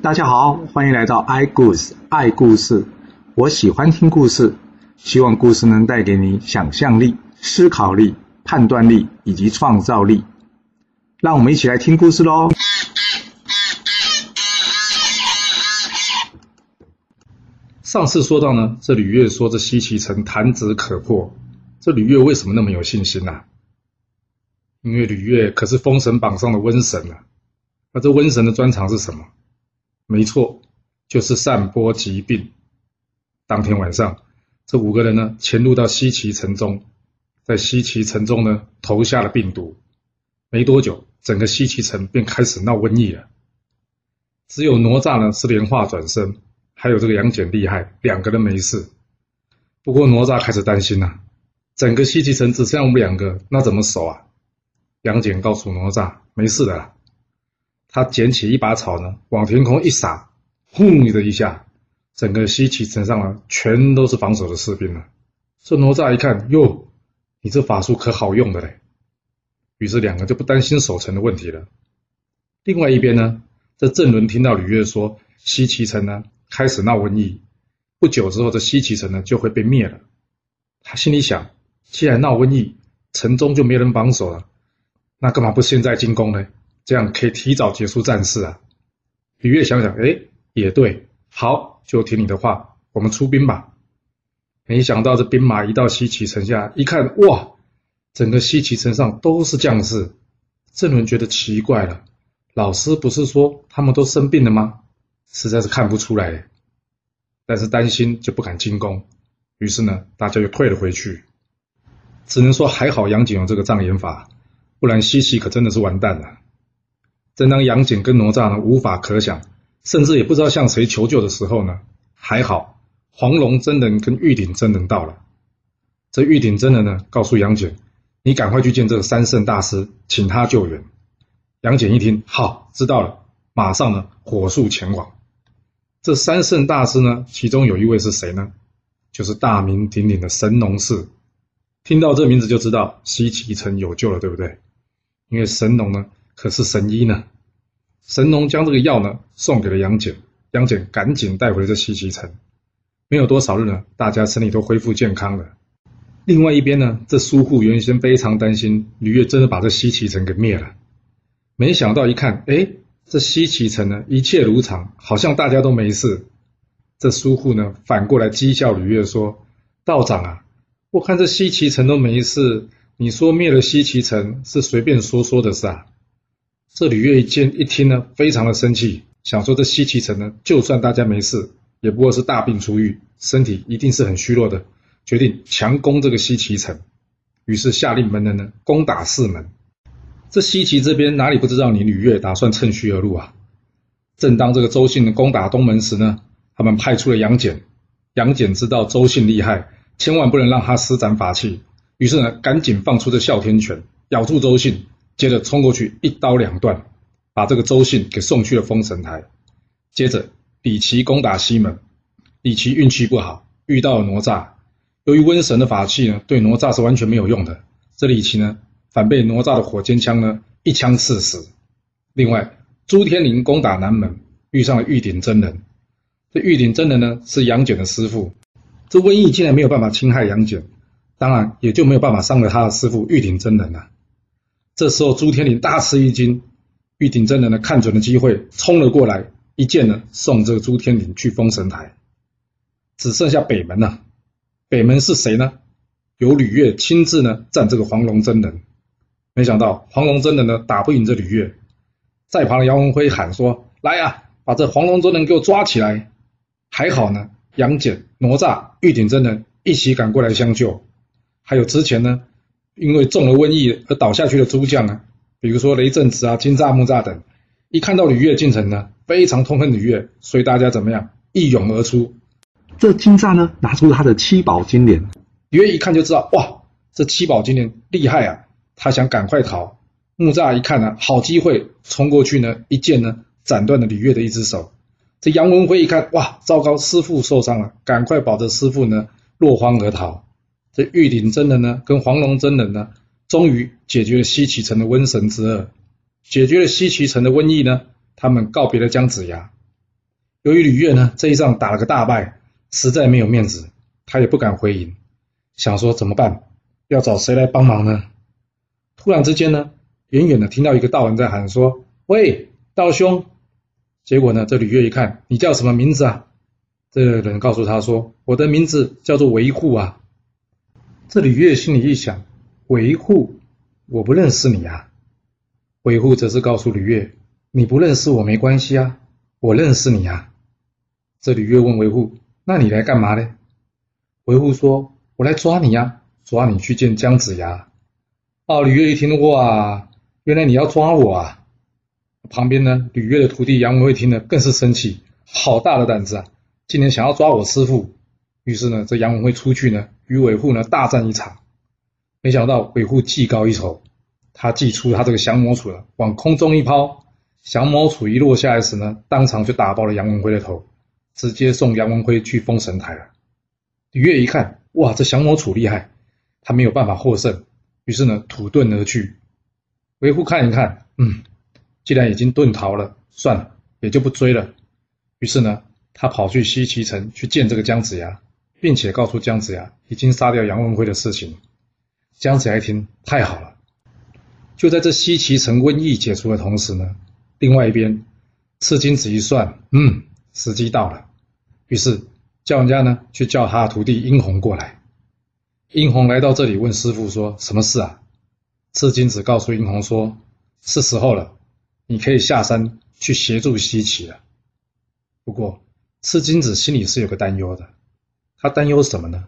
大家好，欢迎来到 i 故事爱故事。我喜欢听故事，希望故事能带给你想象力、思考力、判断力以及创造力。让我们一起来听故事喽！上次说到呢，这吕月说这西岐城弹指可破，这吕月为什么那么有信心呢、因为吕月可是封神榜上的瘟神啊。那这瘟神的专长是什么？没错，就是散播疾病。当天晚上，这五个人呢潜入到西岐城中，在西岐城中呢投下了病毒。没多久，整个西岐城便开始闹瘟疫了。只有哪吒呢是莲化转身，还有这个杨戬厉害，两个人没事。不过哪吒开始担心了，整个西岐城只剩下我们两个，那怎么守啊？杨戬告诉哪吒，没事的啦。他捡起一把草呢，往天空一撒，轰的一下，整个西岐城上啊，全都是防守的士兵了。这哪吒一看，哟，你这法术可好用的嘞！于是两个就不担心守城的问题了。另外一边呢，这郑伦听到吕月说西岐城呢开始闹瘟疫，不久之后这西岐城呢就会被灭了。他心里想，既然闹瘟疫，城中就没人防守了，那干嘛不现在进攻呢？这样可以提早结束战事啊！吕月想想，哎，也对，好，就听你的话，我们出兵吧。没想到这兵马一到西岐城下，一看，哇，整个西岐城上都是将士。郑伦觉得奇怪了，老师不是说他们都生病了吗？实在是看不出来。但是担心就不敢进攻，于是呢，大家又退了回去。只能说还好杨戬有这个障眼法，不然西岐可真的是完蛋了。正当杨戬跟哪吒呢无法可想，甚至也不知道向谁求救的时候呢，还好黄龙真人跟玉鼎真人到了。这玉鼎真人呢告诉杨戬：“你赶快去见这个三圣大师，请他救援。”杨戬一听，好，知道了，马上呢火速前往。这三圣大师呢，其中有一位是谁呢？就是大名鼎鼎的神农氏。听到这名字就知道西岐城有救了，对不对？因为神农呢。可是神医呢？神农将这个药呢送给了杨戬，杨戬赶紧带回了这西岐城。没有多少日呢，大家身体都恢复健康了。另外一边呢，这苏护原先非常担心吕月真的把这西岐城给灭了，没想到一看，哎，这西岐城呢一切如常，好像大家都没事。这苏护呢反过来讥笑吕月说：“道长啊，我看这西岐城都没事，你说灭了西岐城是随便说说的事啊？”这吕月一见一听呢，非常的生气，想说这西岐城呢，就算大家没事，也不过是大病初愈，身体一定是很虚弱的，决定强攻这个西岐城。于是下令门人呢，攻打四门。这西岐这边哪里不知道你吕月打算趁虚而入啊？正当这个周信攻打东门时呢，他们派出了杨戬。杨戬知道周信厉害，千万不能让他施展法器，于是呢，赶紧放出这哮天拳，咬住周信。接着冲过去，一刀两断，把这个周信给送去了封神台。接着李琦攻打西门，李琦运气不好，遇到了哪吒。由于瘟神的法器呢，对哪吒是完全没有用的。这李琦呢，反被哪吒的火尖枪呢一枪刺死。另外，朱天林攻打南门，遇上了玉鼎真人。这玉鼎真人呢，是杨戬的师傅。这瘟疫竟然没有办法侵害杨戬，当然也就没有办法伤了他的师傅玉鼎真人了。这时候，朱天林大吃一惊，玉鼎真人呢看准了机会，冲了过来，一剑呢送这个朱天林去封神台。只剩下北门了，北门是谁呢？由吕月亲自呢战这个黄龙真人。没想到黄龙真人呢打不赢这吕月，在旁的姚文辉喊说：“来呀，把这黄龙真人给我抓起来！”还好呢，杨戬、哪吒、玉鼎真人一起赶过来相救，还有之前呢。因为中了瘟疫而倒下去的诸将呢，比如说雷震子啊、金吒、木吒等，一看到吕月进城呢，非常痛恨吕月，所以大家怎么样一涌而出。这金吒呢，拿出了他的七宝金莲，吕月一看就知道，哇，这七宝金莲厉害啊！他想赶快逃。木吒一看呢，好机会，冲过去呢，一剑呢，斩断了吕月的一只手。这杨文辉一看，哇，糟糕，师傅受伤了，赶快保着师傅呢，落荒而逃。这玉鼎真人呢，跟黄龙真人呢，终于解决了西岐城的瘟神之恶，解决了西岐城的瘟疫呢。他们告别了姜子牙，由于吕越呢这一仗打了个大败，实在没有面子，他也不敢回营，想说怎么办？要找谁来帮忙呢？突然之间呢，远远的听到一个道人在喊说：“喂，道兄！”结果呢，这吕越一看，你叫什么名字啊？这个人告诉他说：“我的名字叫做维护啊。”这吕越心里一想：“维护，我不认识你啊。”维护则是告诉吕越：“你不认识我没关系啊，我认识你啊。”这吕越问维护：“那你来干嘛呢？”维护说：“我来抓你呀，抓你去见姜子牙。”哦，吕越一听，哇，原来你要抓我啊！旁边呢，吕越的徒弟杨文慧听了更是生气，好大的胆子啊！今天想要抓我师傅，于是呢，这杨文辉出去呢，与韦护呢大战一场。没想到韦护技高一筹，他祭出他这个降魔杵了，往空中一抛，降魔杵一落下来时呢，当场就打爆了杨文辉的头，直接送杨文辉去封神台了。李月一看，哇，这降魔杵厉害，他没有办法获胜，于是呢，土遁而去。韦护看一看，嗯，既然已经遁逃了，算了，也就不追了。于是呢。他跑去西岐城去见这个姜子牙，并且告诉姜子牙已经杀掉杨文辉的事情。姜子牙一听，太好了！就在这西岐城瘟疫解除的同时呢，另外一边，赤金子一算，嗯，时机到了，于是叫人家呢去叫他徒弟殷红过来。殷红来到这里问师傅说：“什么事啊？”赤金子告诉殷红说：“是时候了，你可以下山去协助西岐了。不过。”赤金子心里是有个担忧的，他担忧什么呢？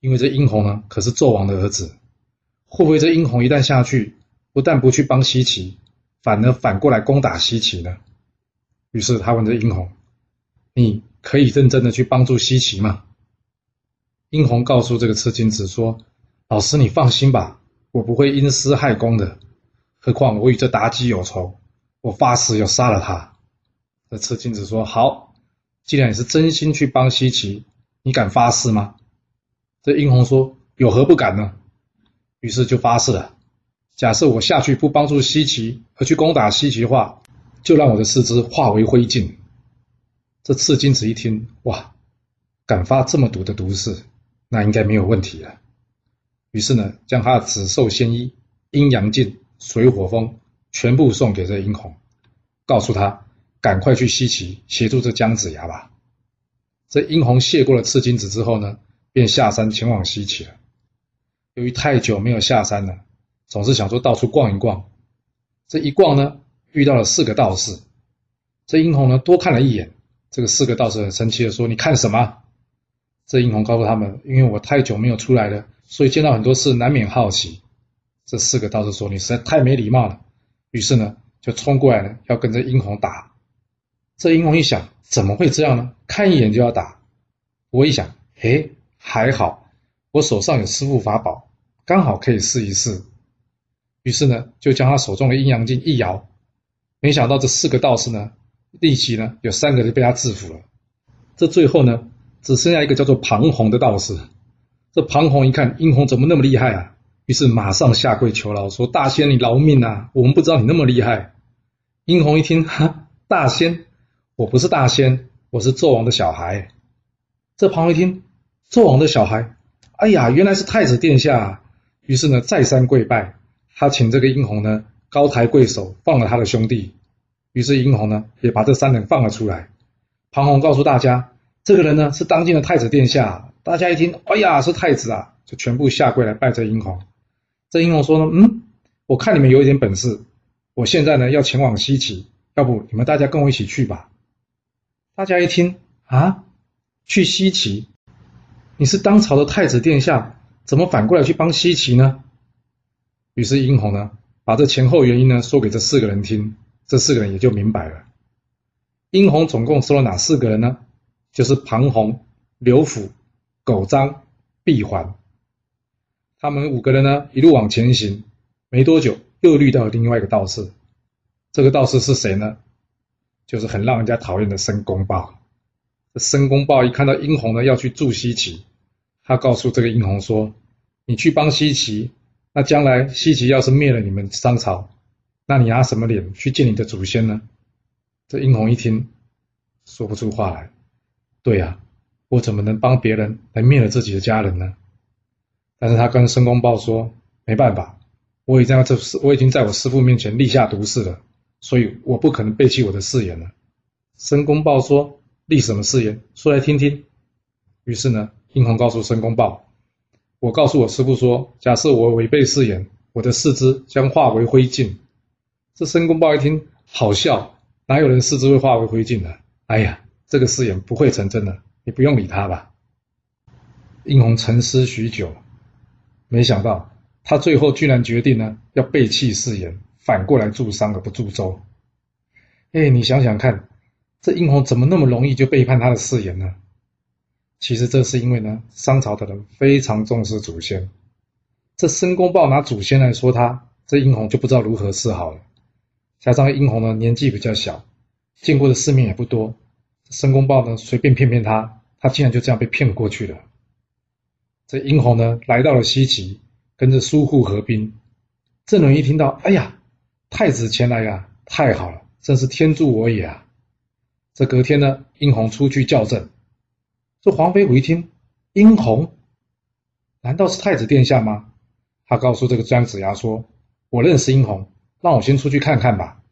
因为这殷红呢，可是纣王的儿子，会不会这殷红一旦下去，不但不去帮西岐，反而反过来攻打西岐呢？于是他问这殷红：“你可以认真的去帮助西岐吗？”殷红告诉这个赤金子说：“老师，你放心吧，我不会因私害公的。何况我与这妲己有仇，我发誓要杀了他。”这赤金子说：“好。”既然你是真心去帮西岐，你敢发誓吗？这殷红说：“有何不敢呢？”于是就发誓了：假设我下去不帮助西岐，而去攻打西岐的话，就让我的四肢化为灰烬。这赤金子一听，哇，敢发这么毒的毒誓，那应该没有问题了。于是呢，将他的紫寿仙衣、阴阳镜、水火风全部送给这殷红，告诉他。赶快去西岐协助这姜子牙吧。这殷红谢过了赤金子之后呢，便下山前往西岐了。由于太久没有下山了，总是想说到处逛一逛。这一逛呢，遇到了四个道士。这殷红呢，多看了一眼。这个四个道士很生气的说：“你看什么？”这殷红告诉他们：“因为我太久没有出来了，所以见到很多事难免好奇。”这四个道士说：“你实在太没礼貌了。”于是呢，就冲过来了，要跟这殷红打。这殷红一想，怎么会这样呢？看一眼就要打。我一想，嘿，还好，我手上有师傅法宝，刚好可以试一试。于是呢，就将他手中的阴阳镜一摇，没想到这四个道士呢，立即呢，有三个就被他制服了。这最后呢，只剩下一个叫做庞洪的道士。这庞洪一看殷红怎么那么厉害啊，于是马上下跪求饶，说：“大仙，你饶命啊！我们不知道你那么厉害。”殷红一听，哈，大仙。我不是大仙，我是纣王的小孩。这庞回听，纣王的小孩，哎呀，原来是太子殿下。于是呢，再三跪拜，他请这个殷红呢高抬贵手，放了他的兄弟。于是殷红呢也把这三人放了出来。庞洪告诉大家，这个人呢是当今的太子殿下。大家一听，哎呀，是太子啊，就全部下跪来拜这殷红。这殷红说呢，嗯，我看你们有一点本事，我现在呢要前往西岐，要不你们大家跟我一起去吧。大家一听啊，去西岐，你是当朝的太子殿下，怎么反过来去帮西岐呢？于是殷红呢，把这前后原因呢说给这四个人听，这四个人也就明白了。殷红总共收了哪四个人呢？就是庞洪、刘辅、狗章、毕环。他们五个人呢，一路往前行，没多久又遇到了另外一个道士。这个道士是谁呢？就是很让人家讨厌的申公豹。申公豹一看到殷红呢要去助西岐，他告诉这个殷红说：“你去帮西岐，那将来西岐要是灭了你们商朝，那你拿什么脸去见你的祖先呢？”这殷红一听，说不出话来。对呀，我怎么能帮别人来灭了自己的家人呢？但是他跟申公豹说，没办法，我已经在这我已经在我师父面前立下毒誓了，所以我不可能背弃我的誓言了。申公豹说，立什么誓言？说来听听。于是呢，殷红告诉申公豹，我告诉我师父说，假设我违背誓言，我的四肢将化为灰烬。这申公豹一听，好笑，哪有人四肢会化为灰烬的？哎呀，这个誓言不会成真的，你不用理他吧。殷红沉思许久，没想到他最后居然决定呢，要背弃誓言，反过来助商而不助周。哎，你想想看，这殷红怎么那么容易就背叛他的誓言呢？其实这是因为呢，商朝的人非常重视祖先，这申公豹拿祖先来说他，这殷红就不知道如何是好了。加上殷红呢年纪比较小，见过的世面也不多，申公豹呢随便骗骗他，他竟然就这样被骗过去了。这殷红呢来到了西岐，跟着苏护合兵。郑人一听到，哎呀，太子前来呀，太好了，真是天助我也啊！这隔天呢，殷红出去叫阵。这黄飞虎一听，殷红，难道是太子殿下吗？他告诉这个姜子牙说：“我认识殷红。”让我先出去看看吧。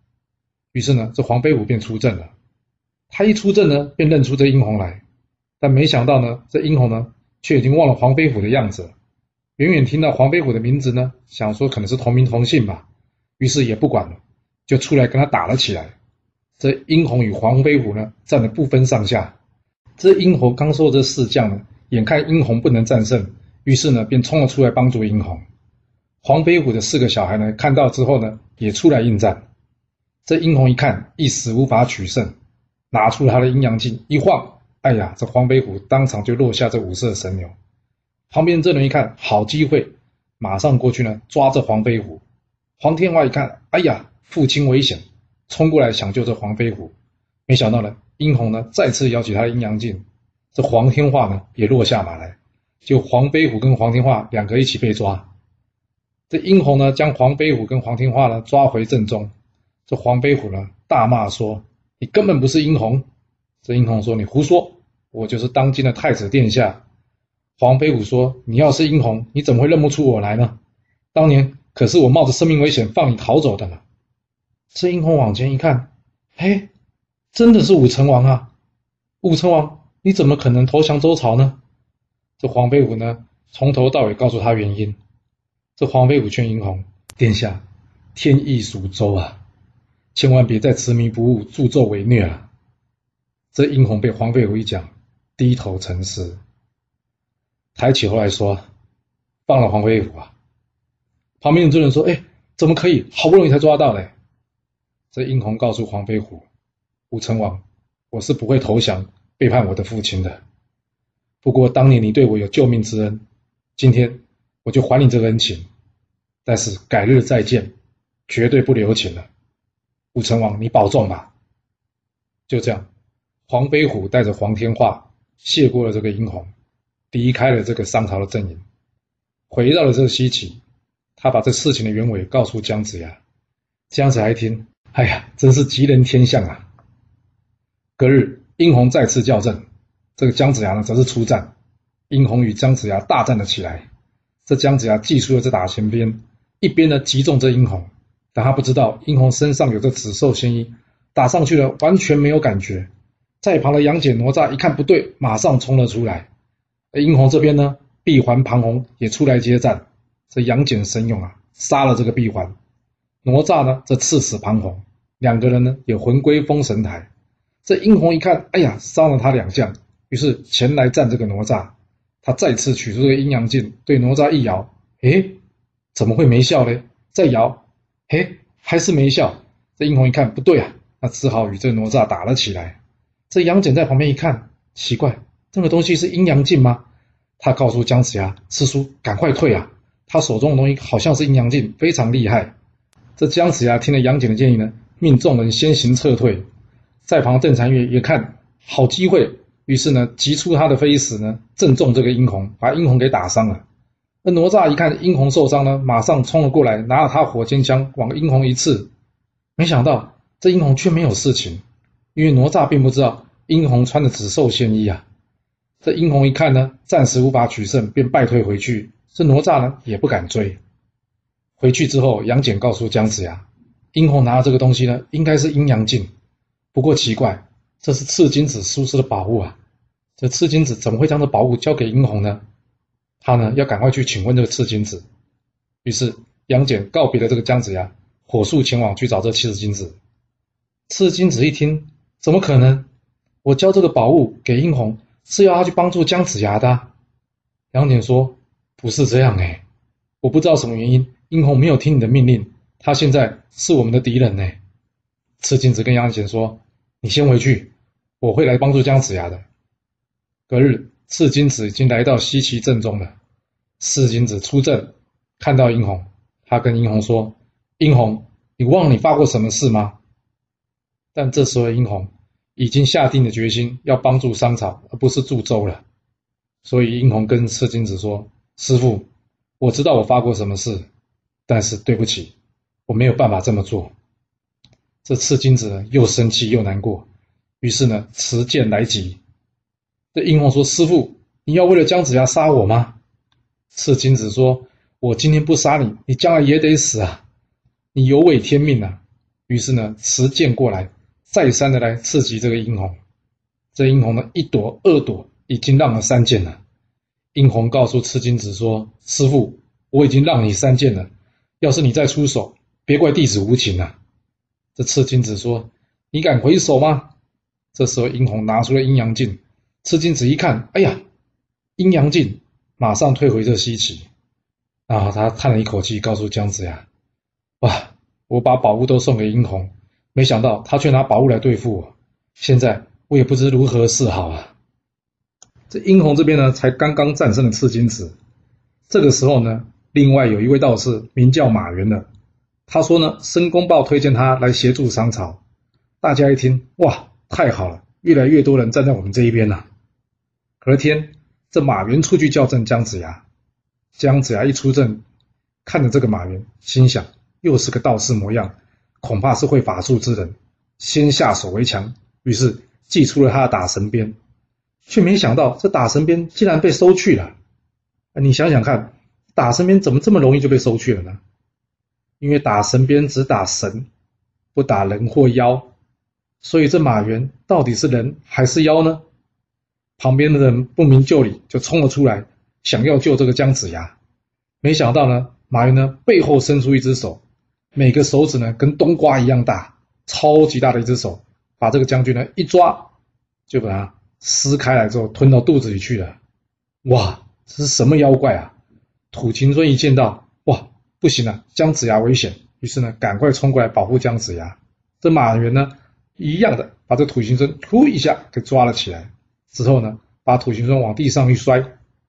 于是呢，这黄飞虎便出阵了。他一出阵呢，便认出这殷红来。但没想到呢，这殷红呢，却已经忘了黄飞虎的样子。远远听到黄飞虎的名字呢，想说可能是同名同姓吧。于是也不管了，就出来跟他打了起来。这殷红与黄飞虎呢，战得不分上下。这殷红刚说这四将呢，眼看殷红不能战胜，于是呢，便冲了出来帮助殷红。黄飞虎的四个小孩呢，看到之后呢，也出来应战。这殷红一看，一时无法取胜，拿出了他的阴阳镜一晃，哎呀，这黄飞虎当场就落下这五色神牛。旁边这人一看，好机会，马上过去呢，抓着黄飞虎。黄天化一看，哎呀，父亲危险，冲过来抢救这黄飞虎。没想到呢，殷红呢再次摇起他的阴阳镜，这黄天化呢也落下马来，就黄飞虎跟黄天化两个一起被抓。这殷红呢，将黄飞虎跟黄天化呢抓回正中。这黄飞虎呢，大骂说：“你根本不是殷红。”这殷红说：“你胡说，我就是当今的太子殿下。”黄飞虎说：“你要是殷红，你怎么会认不出我来呢？当年可是我冒着生命危险放你逃走的呢。”这殷红往前一看，嘿，真的是武成王啊！武成王，你怎么可能投降周朝呢？这黄飞虎呢，从头到尾告诉他原因。这黄飞虎劝殷红殿下，天意属周啊，千万别再执迷不悟、助纣为虐了。这殷红被黄飞虎一讲，低头沉思，抬起头来说：“放了黄飞虎啊！”旁边的众人说：“哎，怎么可以？好不容易才抓到嘞！”这殷红告诉黄飞虎：“武成王，我是不会投降、背叛我的父亲的。不过当年你对我有救命之恩，今天。”我就还你这个恩情，但是改日再见，绝对不留情了。武成王，你保重吧。就这样，黄飞虎带着黄天化谢过了这个殷红，离开了这个商朝的阵营，回到了这个西岐。他把这事情的原委告诉姜子牙。姜子牙一听，哎呀，真是吉人天相啊！隔日，殷红再次叫阵，这个姜子牙呢，则是出战。殷红与姜子牙大战了起来。这姜子牙祭出了这打前边，一边呢击中这殷红，但他不知道殷红身上有着紫兽仙衣，打上去了完全没有感觉。在旁的杨戬哪吒一看不对，马上冲了出来。而殷红这边呢，闭环庞红也出来接战。这杨戬神勇啊，杀了这个闭环。哪吒呢，这刺死庞红，两个人呢也魂归封神台。这殷红一看，哎呀，杀了他两将，于是前来战这个哪吒。他再次取出这个阴阳镜，对哪吒一摇，诶，怎么会没效嘞？再摇，诶，还是没效。这殷红一看不对啊，那只好与这哪吒打了起来。这杨戬在旁边一看，奇怪，这个东西是阴阳镜吗？他告诉姜子牙：“师叔，赶快退啊！他手中的东西好像是阴阳镜，非常厉害。”这姜子牙听了杨戬的建议呢，命众人先行撤退。在旁邓婵月也看好机会。于是呢，急出他的飞石呢，正中这个殷红，把殷红给打伤了。那哪吒一看殷红受伤呢，马上冲了过来，拿了他火尖枪往殷红一刺。没想到这殷红却没有事情，因为哪吒并不知道殷红穿的紫兽仙衣啊。这殷红一看呢，暂时无法取胜，便败退回去。这哪吒呢，也不敢追。回去之后，杨戬告诉姜子牙，殷红拿的这个东西呢，应该是阴阳镜。不过奇怪，这是赤金子出师的宝物啊。这赤金子怎么会将这宝物交给殷红呢？他呢，要赶快去请问这个赤金子。于是杨戬告别了这个姜子牙，火速前往去找这赤金子。赤金子一听，怎么可能？我交这个宝物给殷红。是要他去帮助姜子牙的。杨戬说：“不是这样哎，我不知道什么原因，殷红没有听你的命令，他现在是我们的敌人呢。”赤金子跟杨戬说：“你先回去，我会来帮助姜子牙的。”隔日，赤金子已经来到西岐阵中了。赤金子出阵，看到殷红，他跟殷红说：“殷红，你忘了你发过什么誓吗？”但这时候殷红。已经下定了决心要帮助商朝，而不是助周了。所以殷红跟赤金子说：“师傅，我知道我发过什么誓，但是对不起，我没有办法这么做。”这赤金子又生气又难过，于是呢，持剑来击。这殷红说：“师傅，你要为了姜子牙杀我吗？”赤金子说：“我今天不杀你，你将来也得死啊！你有违天命啊！”于是呢，持剑过来。再三的来刺激这个殷红，这殷红呢一躲二躲，已经让了三箭了。殷红告诉赤金子说：“师傅，我已经让你三箭了，要是你再出手，别怪弟子无情啊。”这赤金子说：“你敢回手吗？”这时候殷红拿出了阴阳镜，赤金子一看，哎呀，阴阳镜，马上退回这西岐。然后他叹了一口气，告诉姜子牙：“哇，我把宝物都送给殷红。”没想到他却拿宝物来对付我，现在我也不知如何是好啊！这殷红这边呢，才刚刚战胜了赤金子。这个时候呢，另外有一位道士名叫马元的，他说呢，申公豹推荐他来协助商朝。大家一听，哇，太好了，越来越多人站在我们这一边了。隔天，这马元出去叫阵姜子牙，姜子牙一出阵，看着这个马元，心想，又是个道士模样。恐怕是会法术之人，先下手为强。于是祭出了他的打神鞭，却没想到这打神鞭竟然被收去了。你想想看，打神鞭怎么这么容易就被收去了呢？因为打神鞭只打神，不打人或妖，所以这马原到底是人还是妖呢？旁边的人不明就里，就冲了出来，想要救这个姜子牙。没想到呢，马云呢背后伸出一只手。每个手指呢，跟冬瓜一样大，超级大的一只手，把这个将军呢一抓，就把他撕开来之后吞到肚子里去了。哇，这是什么妖怪啊？土行孙一见到，哇，不行了，姜子牙危险，于是呢，赶快冲过来保护姜子牙。这马原呢，一样的把这土行孙突一下给抓了起来，之后呢，把土行孙往地上一摔，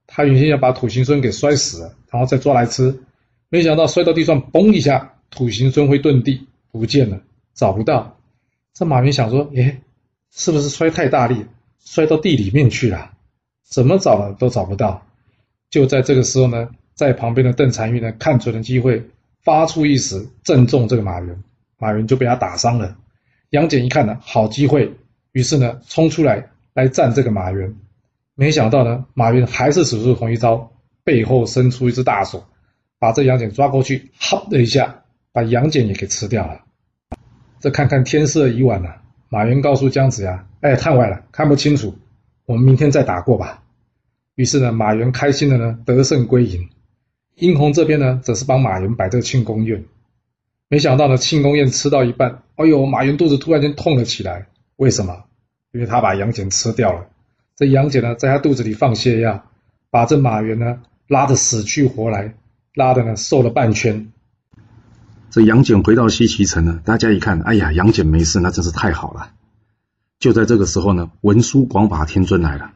他原先要把土行孙给摔死了，然后再抓来吃，没想到摔到地上，嘣一下。土行孙会遁地不见了，找不到。这马云想说：“哎，是不是摔太大力，摔到地里面去了？怎么找了都找不到。”就在这个时候呢，在旁边的邓婵玉呢，看准了机会，发出一石，正中这个马云，马云就被他打伤了。杨戬一看呢，好机会，于是呢，冲出来来战这个马云。没想到呢，马云还是使出同一招，背后伸出一只大手，把这杨戬抓过去，哈的一下。把杨戬也给吃掉了。这看看天色已晚了，马云告诉姜子牙：“哎，太晚了，看不清楚，我们明天再打过吧。”于是呢，马云开心的呢得胜归营。殷红这边呢，则是帮马云摆这个庆功宴。没想到呢，庆功宴吃到一半，哎呦，马云肚子突然间痛了起来。为什么？因为他把杨戬吃掉了。这杨戬呢，在他肚子里放泻药，把这马云呢拉得死去活来，拉的呢瘦了半圈。这杨戬回到西岐城呢，大家一看，哎呀，杨戬没事，那真是太好了。就在这个时候呢，文殊广法天尊来了。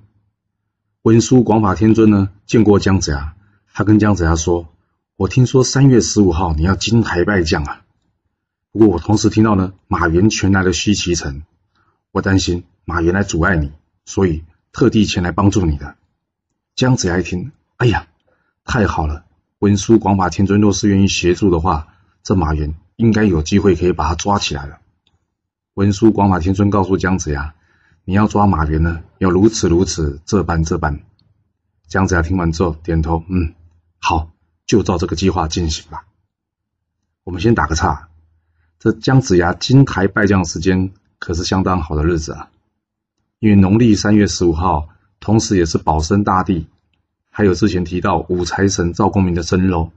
文殊广法天尊呢，见过姜子牙，他跟姜子牙说：“我听说三月十五号你要金台拜将啊，不过我同时听到呢，马元全来了西岐城，我担心马元来阻碍你，所以特地前来帮助你的。”姜子牙一听，哎呀，太好了！文殊广法天尊若是愿意协助的话。这马云应该有机会可以把他抓起来了。文殊广法天尊告诉姜子牙：“你要抓马原呢，要如此如此，这般这般。姜子牙听完之后点头，嗯，好，就照这个计划进行吧。我们先打个岔，这姜子牙金台拜将时间可是相当好的日子啊，因为农历三月十五号，同时也是保生大帝，还有之前提到五财神赵公明的生日哦。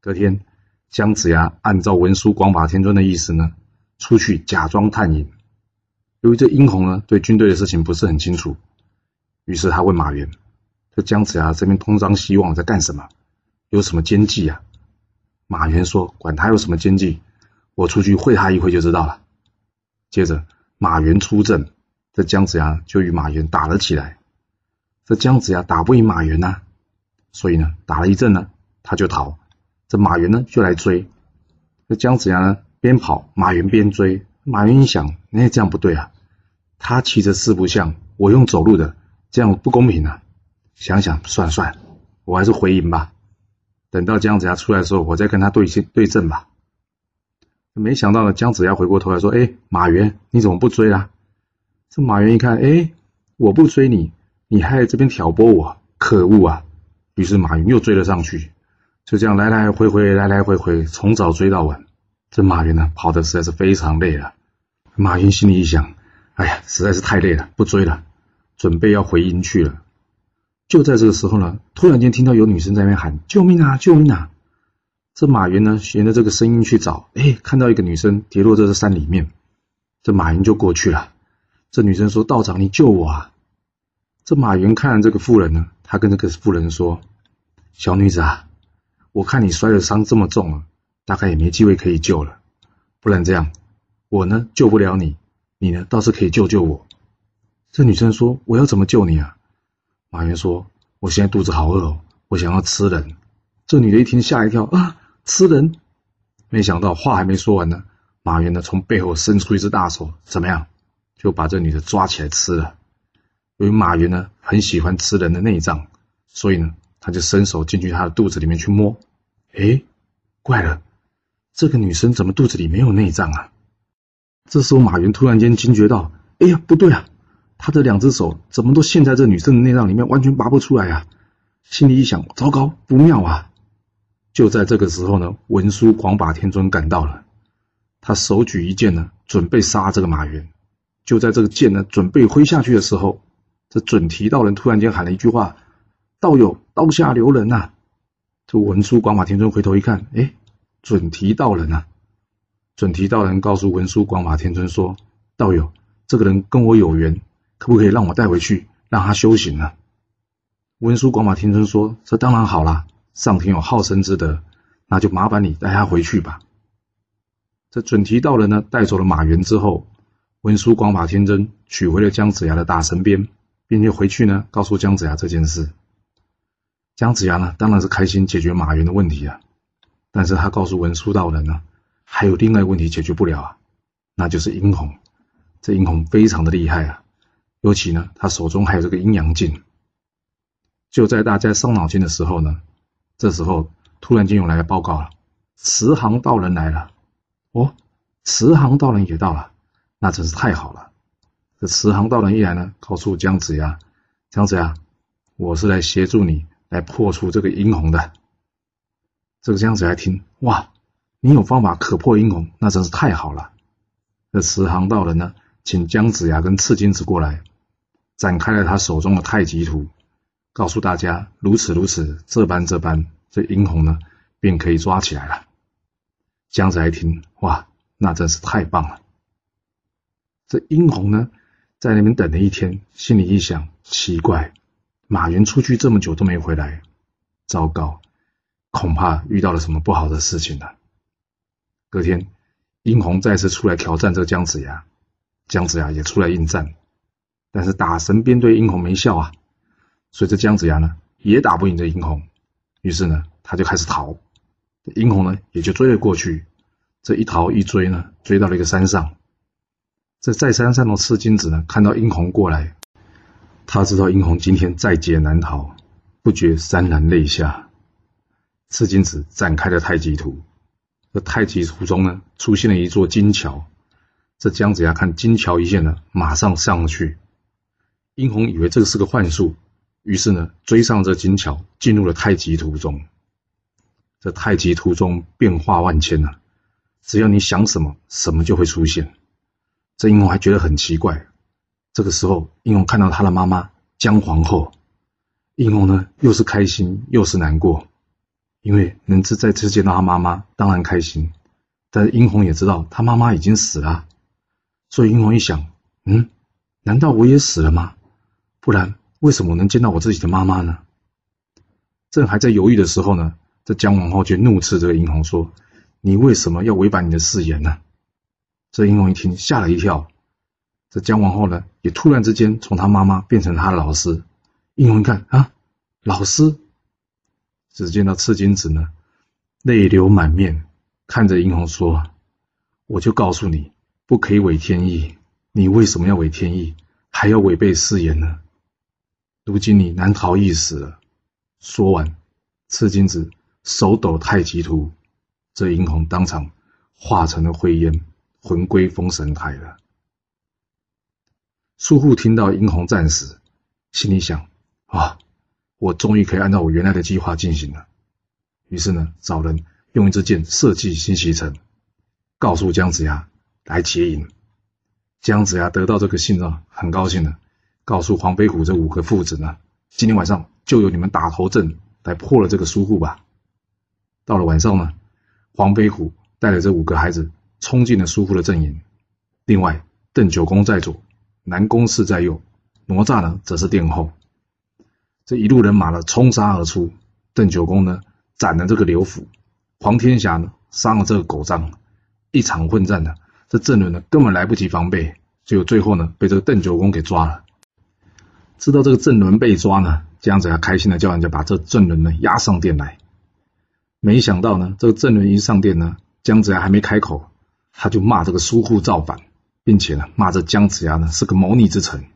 隔天，姜子牙按照文殊广法天尊的意思呢，出去假装探营。由于这殷红呢对军队的事情不是很清楚，于是他问马援：“这姜子牙这边东张西望在干什么？有什么奸计啊？”马援说：“管他有什么奸计，我出去会他一会就知道了。”接着，马援出阵，这姜子牙就与马援打了起来。这姜子牙打不赢马援呐，所以呢，打了一阵呢，他就逃。这马云呢就来追。这姜子牙呢边跑，马云边追。马云一想，哎这样不对啊，他骑着四不像，我用走路的，这样不公平啊。想想算算，我还是回营吧。等到姜子牙出来的时候，我再跟他对对阵吧。没想到呢，姜子牙回过头来说：“哎，马原，你怎么不追啊？”这马原一看，哎，我不追你，你还在这边挑拨我，可恶啊！于是马云又追了上去，就这样来来回回，来来回回，从早追到晚。这马云呢，跑的实在是非常累了。马云心里一想：“哎呀，实在是太累了，不追了，准备要回营去了。”就在这个时候呢，突然间听到有女生在那边喊：“救命啊！救命啊！”这马云呢，沿着这个声音去找，哎，看到一个女生跌落在这山里面，这马云就过去了。这女生说：“道长，你救我啊！”这马云看这个妇人呢，他跟这个妇人说：“小女子啊，我看你摔的伤这么重了，大概也没机会可以救了。不然这样，我呢救不了你，你呢倒是可以救救我。”这女生说：“我要怎么救你啊？”马云说：“我现在肚子好饿哦，我想要吃人。”这女的一听吓一跳啊，吃人！没想到话还没说完呢，马云呢从背后伸出一只大手，怎么样，就把这女的抓起来吃了。由于马云呢很喜欢吃人的内脏，所以呢他就伸手进去她的肚子里面去摸。哎，怪了，这个女生怎么肚子里没有内脏啊？这时候马云突然间惊觉到：哎呀，不对啊！他的两只手怎么都陷在这女生的内脏里面，完全拔不出来呀！心里一想，糟糕，不妙啊！就在这个时候呢，文殊广法天尊赶到了，他手举一剑呢，准备杀这个马云。就在这个剑呢准备挥下去的时候，这准提道人突然间喊了一句话：“道友，刀下留人呐！”这文殊广法天尊回头一看，哎，准提道人啊！准提道人告诉文殊广法天尊说：“道友，这个人跟我有缘。”可不可以让我带回去，让他修行呢？文殊广法天尊说：“这当然好啦，上天有好生之德，那就麻烦你带他回去吧。”这准提道人呢，带走了马原之后，文殊广法天尊取回了姜子牙的大神鞭，并且回去呢，告诉姜子牙这件事。姜子牙呢，当然是开心解决马原的问题啊，但是他告诉文殊道人呢，还有另外一个问题解决不了啊，那就是殷红。这殷红非常的厉害啊。尤其呢，他手中还有这个阴阳镜。就在大家伤脑筋的时候呢，这时候突然间有来报告了，慈航道人来了。哦，慈航道人也到了，那真是太好了。这慈航道人一来呢，告诉姜子牙：“姜子牙，我是来协助你来破除这个阴红的。”这个姜子牙听，哇，你有方法可破阴红，那真是太好了。这慈航道人呢，请姜子牙跟赤金子过来。展开了他手中的太极图，告诉大家如此如此，这般这般，这殷红呢便可以抓起来了。姜子牙一听，哇，那真是太棒了。这殷红呢在那边等了一天，心里一想，奇怪，马云出去这么久都没回来，糟糕，恐怕遇到了什么不好的事情了。隔天，殷红再次出来挑战这个姜子牙，姜子牙也出来应战。但是打神鞭对殷红没效啊，所以这姜子牙呢也打不赢这殷红，于是呢他就开始逃，殷红呢也就追了过去。这一逃一追呢，追到了一个山上。这在山上的赤金子呢看到殷红过来，他知道殷红今天在劫难逃，不觉潸然泪下。赤金子展开了太极图，这太极图中呢出现了一座金桥，这姜子牙看金桥一线呢，马上上去。殷红以为这个是个幻术，于是呢追上这金桥，进入了太极图中。这太极图中变化万千啊，只要你想什么，什么就会出现。这殷红还觉得很奇怪。这个时候，殷红看到他的妈妈姜皇后，殷红呢又是开心又是难过，因为能在再次见到他妈妈，当然开心。但是殷红也知道他妈妈已经死了，所以殷红一想，嗯，难道我也死了吗？不然为什么能见到我自己的妈妈呢？正还在犹豫的时候呢。这姜皇后就怒斥这个殷红说：“你为什么要违反你的誓言呢？”这殷红一听，吓了一跳。这姜王后呢，也突然之间从她妈妈变成她的老师。殷红一看啊，老师！只见到赤金子呢，泪流满面，看着殷红说：“我就告诉你，不可以违天意。你为什么要违天意，还要违背誓言呢？如今你难逃一死了。”说完，赤金子。手抖太极图，这殷红当场化成了灰烟，魂归封神台了。苏护听到殷红战死，心里想：啊，我终于可以按照我原来的计划进行了。于是呢，找人用一支箭射进西岐城，告诉姜子牙来接应。姜子牙得到这个信呢，很高兴的，告诉黄飞虎这五个父子呢，今天晚上就由你们打头阵来破了这个苏护吧。到了晚上呢，黄飞虎带着这五个孩子冲进了苏护的阵营。另外，邓九公在左，南宫氏在右，哪吒呢则是殿后。这一路人马呢冲杀而出。邓九公呢斩了这个刘府，黄天霞呢伤了这个狗仗，一场混战呢，这郑伦呢根本来不及防备，结果最后呢被这个邓九公给抓了。知道这个郑伦被抓呢，姜子牙开心的叫人家把这郑伦呢押上殿来。没想到呢，这个郑伦一上殿呢，姜子牙还没开口，他就骂这个苏护造反，并且呢骂这姜子牙呢是个谋逆之臣。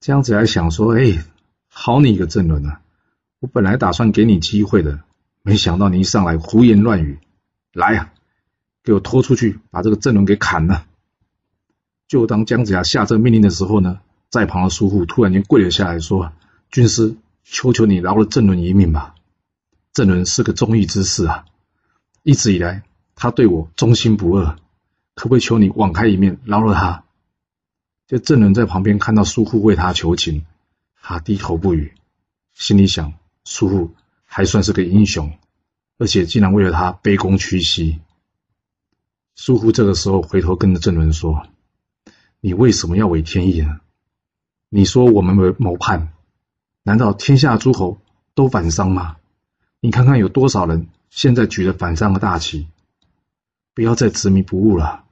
姜子牙想说：“哎，好你个郑伦啊！我本来打算给你机会的，没想到你一上来胡言乱语，来呀，给我拖出去，把这个郑伦给砍了。”就当姜子牙下这命令的时候呢，在旁的叔父突然间跪了下来说：“军师，求求你饶了郑伦一命吧。”郑伦是个忠义之士啊，一直以来他对我忠心不二，可不可以求你网开一面，饶了他？就郑伦在旁边看到苏护为他求情，他低头不语，心里想：苏护还算是个英雄，而且竟然为了他卑躬屈膝。苏护这个时候回头跟着郑伦说：“你为什么要违天意呢？你说我们谋谋叛，难道天下诸侯都反商吗？”你看看有多少人现在举着反商的大旗？不要再执迷不悟了。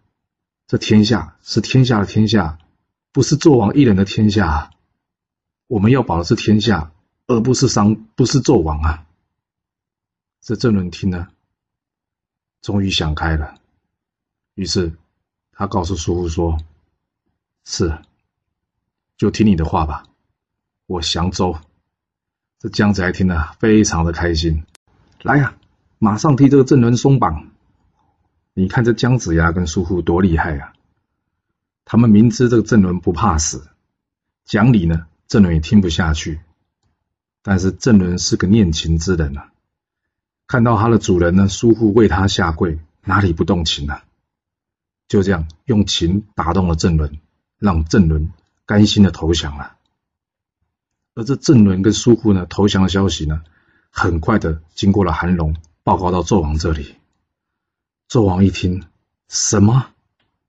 这天下是天下的天下，不是纣王一人的天下。我们要保的是天下，而不是商，不是纣王啊。这郑伦听了，终于想开了。于是他告诉叔父说：“是，就听你的话吧，我降周。”这姜子牙听了非常的开心，来呀，马上替这个郑伦松绑。你看这姜子牙跟苏护多厉害啊！他们明知这个郑伦不怕死，讲理呢，郑伦也听不下去。但是郑伦是个念情之人啊，看到他的主人呢，苏护为他下跪，哪里不动情呢？就这样用情打动了郑伦，让郑伦甘心的投降了。而这郑伦跟苏护呢投降的消息呢，很快的经过了韩龙报告到纣王这里。纣王一听，什么？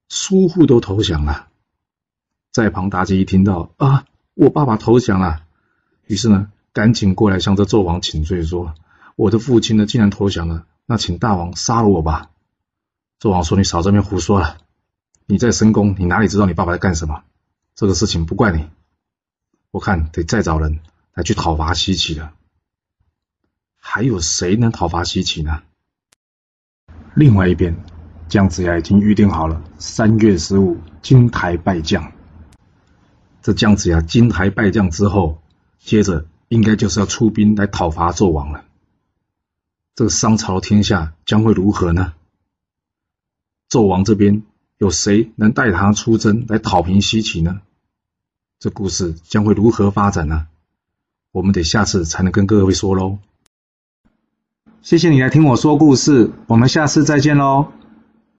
苏护都投降了？在旁妲己一听到啊，我爸爸投降了，于是呢，赶紧过来向这纣王请罪，说我的父亲呢竟然投降了，那请大王杀了我吧。纣王说：“你少这边胡说了，你在深宫，你哪里知道你爸爸在干什么？这个事情不怪你。”我看得再找人来去讨伐西岐了。还有谁能讨伐西岐呢？另外一边姜子牙已经预定好了三月十五金台拜将。这姜子牙金台拜将之后接着应该就是要出兵来讨伐纣王了。这个商朝天下将会如何呢？纣王这边有谁能带他出征来讨平西岐呢？这故事将会如何发展呢？我们得下次才能跟各位说喽谢谢你来听我说故事我们下次再见喽